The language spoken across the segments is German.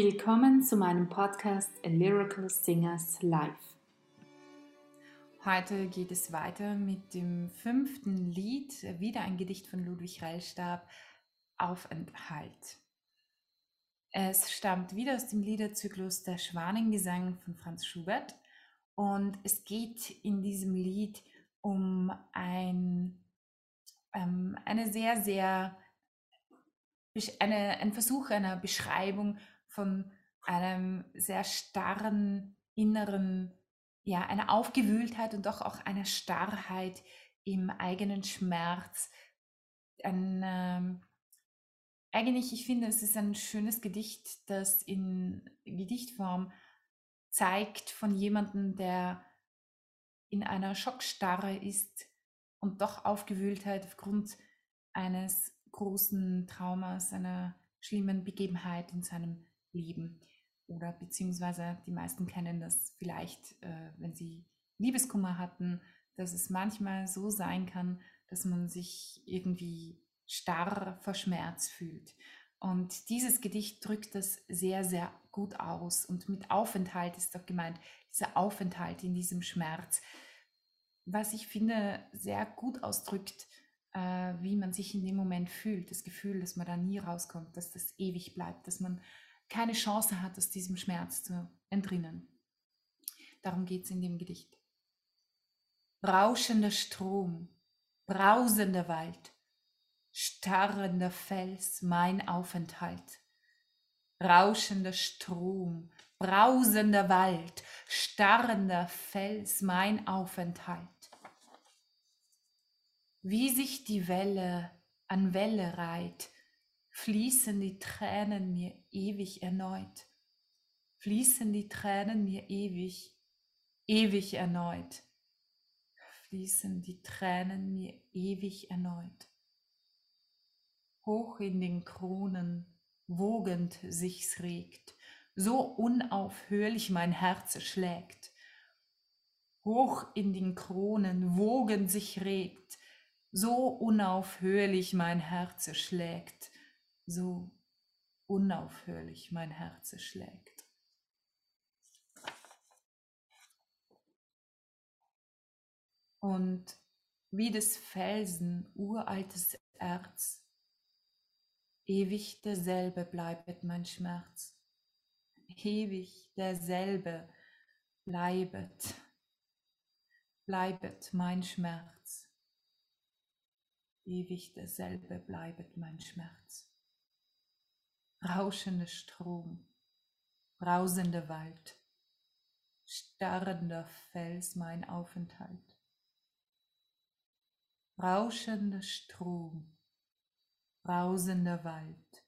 Willkommen zu meinem Podcast A Lyrical Singers Live. Heute geht es weiter mit dem fünften Lied, wieder ein Gedicht von Ludwig Reilstab, Aufenthalt. Es stammt wieder aus dem Liederzyklus Der Schwanengesang von Franz Schubert und es geht in diesem Lied um ein, ähm, eine sehr, sehr, eine, ein Versuch einer Beschreibung von einem sehr starren inneren, ja, einer Aufgewühltheit und doch auch einer Starrheit im eigenen Schmerz. Ein, ähm, eigentlich, ich finde, es ist ein schönes Gedicht, das in Gedichtform zeigt von jemandem, der in einer Schockstarre ist und doch Aufgewühltheit aufgrund eines großen Traumas, einer schlimmen Begebenheit in seinem Leben. Oder beziehungsweise die meisten kennen das vielleicht, äh, wenn sie Liebeskummer hatten, dass es manchmal so sein kann, dass man sich irgendwie starr vor Schmerz fühlt. Und dieses Gedicht drückt das sehr, sehr gut aus. Und mit Aufenthalt ist doch gemeint, dieser Aufenthalt in diesem Schmerz, was ich finde sehr gut ausdrückt, äh, wie man sich in dem Moment fühlt. Das Gefühl, dass man da nie rauskommt, dass das ewig bleibt, dass man keine Chance hat, aus diesem Schmerz zu entrinnen. Darum geht es in dem Gedicht. Rauschender Strom, brausender Wald, starrender Fels, mein Aufenthalt. Rauschender Strom, brausender Wald, starrender Fels, mein Aufenthalt. Wie sich die Welle an Welle reiht, fließen die Tränen mir ewig erneut, fließen die Tränen mir ewig, ewig erneut, fließen die Tränen mir ewig erneut. Hoch in den Kronen wogend sich's regt, so unaufhörlich mein Herz schlägt. Hoch in den Kronen wogend sich regt, so unaufhörlich mein Herz schlägt so unaufhörlich mein Herz schlägt. Und wie des Felsen uraltes Erz, ewig derselbe bleibet mein Schmerz, ewig derselbe bleibet, bleibet mein Schmerz, ewig derselbe bleibet mein Schmerz rauschender Strom, brausender Wald, starrender Fels mein Aufenthalt. Rauschender Strom, brausender Wald,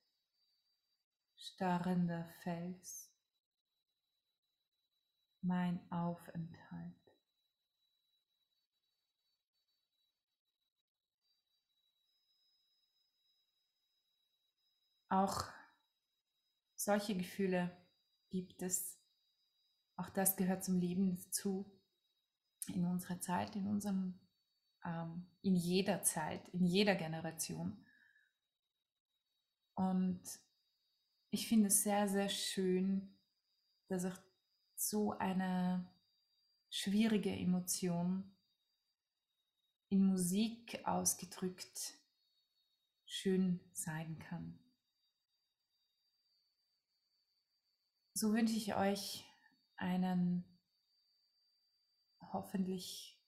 starrender Fels, mein Aufenthalt. Auch solche Gefühle gibt es. Auch das gehört zum Leben dazu. In unserer Zeit, in unserem, ähm, in jeder Zeit, in jeder Generation. Und ich finde es sehr, sehr schön, dass auch so eine schwierige Emotion in Musik ausgedrückt schön sein kann. So wünsche ich euch einen hoffentlich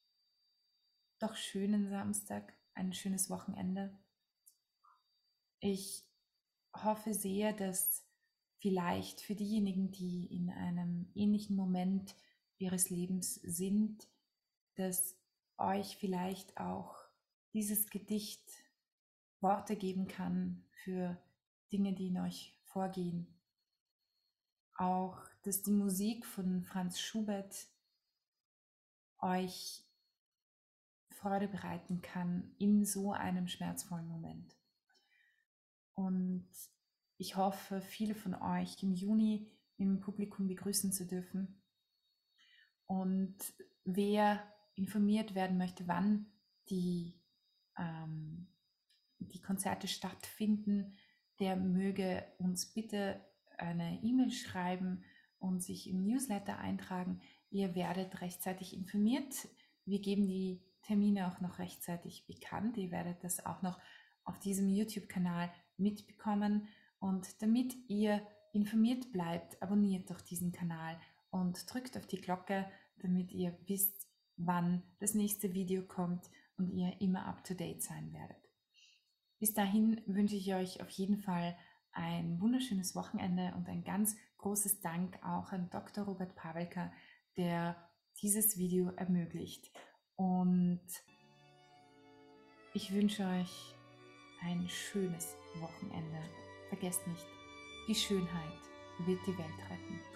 doch schönen Samstag, ein schönes Wochenende. Ich hoffe sehr, dass vielleicht für diejenigen, die in einem ähnlichen Moment ihres Lebens sind, dass euch vielleicht auch dieses Gedicht Worte geben kann für Dinge, die in euch vorgehen auch, dass die Musik von Franz Schubert euch Freude bereiten kann in so einem schmerzvollen Moment. Und ich hoffe, viele von euch im Juni im Publikum begrüßen zu dürfen. Und wer informiert werden möchte, wann die, ähm, die Konzerte stattfinden, der möge uns bitte eine E-Mail schreiben und sich im Newsletter eintragen. Ihr werdet rechtzeitig informiert. Wir geben die Termine auch noch rechtzeitig bekannt. Ihr werdet das auch noch auf diesem YouTube-Kanal mitbekommen. Und damit ihr informiert bleibt, abonniert doch diesen Kanal und drückt auf die Glocke, damit ihr wisst, wann das nächste Video kommt und ihr immer up-to-date sein werdet. Bis dahin wünsche ich euch auf jeden Fall ein wunderschönes Wochenende und ein ganz großes Dank auch an Dr. Robert Pavelka, der dieses Video ermöglicht. Und ich wünsche euch ein schönes Wochenende. Vergesst nicht, die Schönheit wird die Welt retten.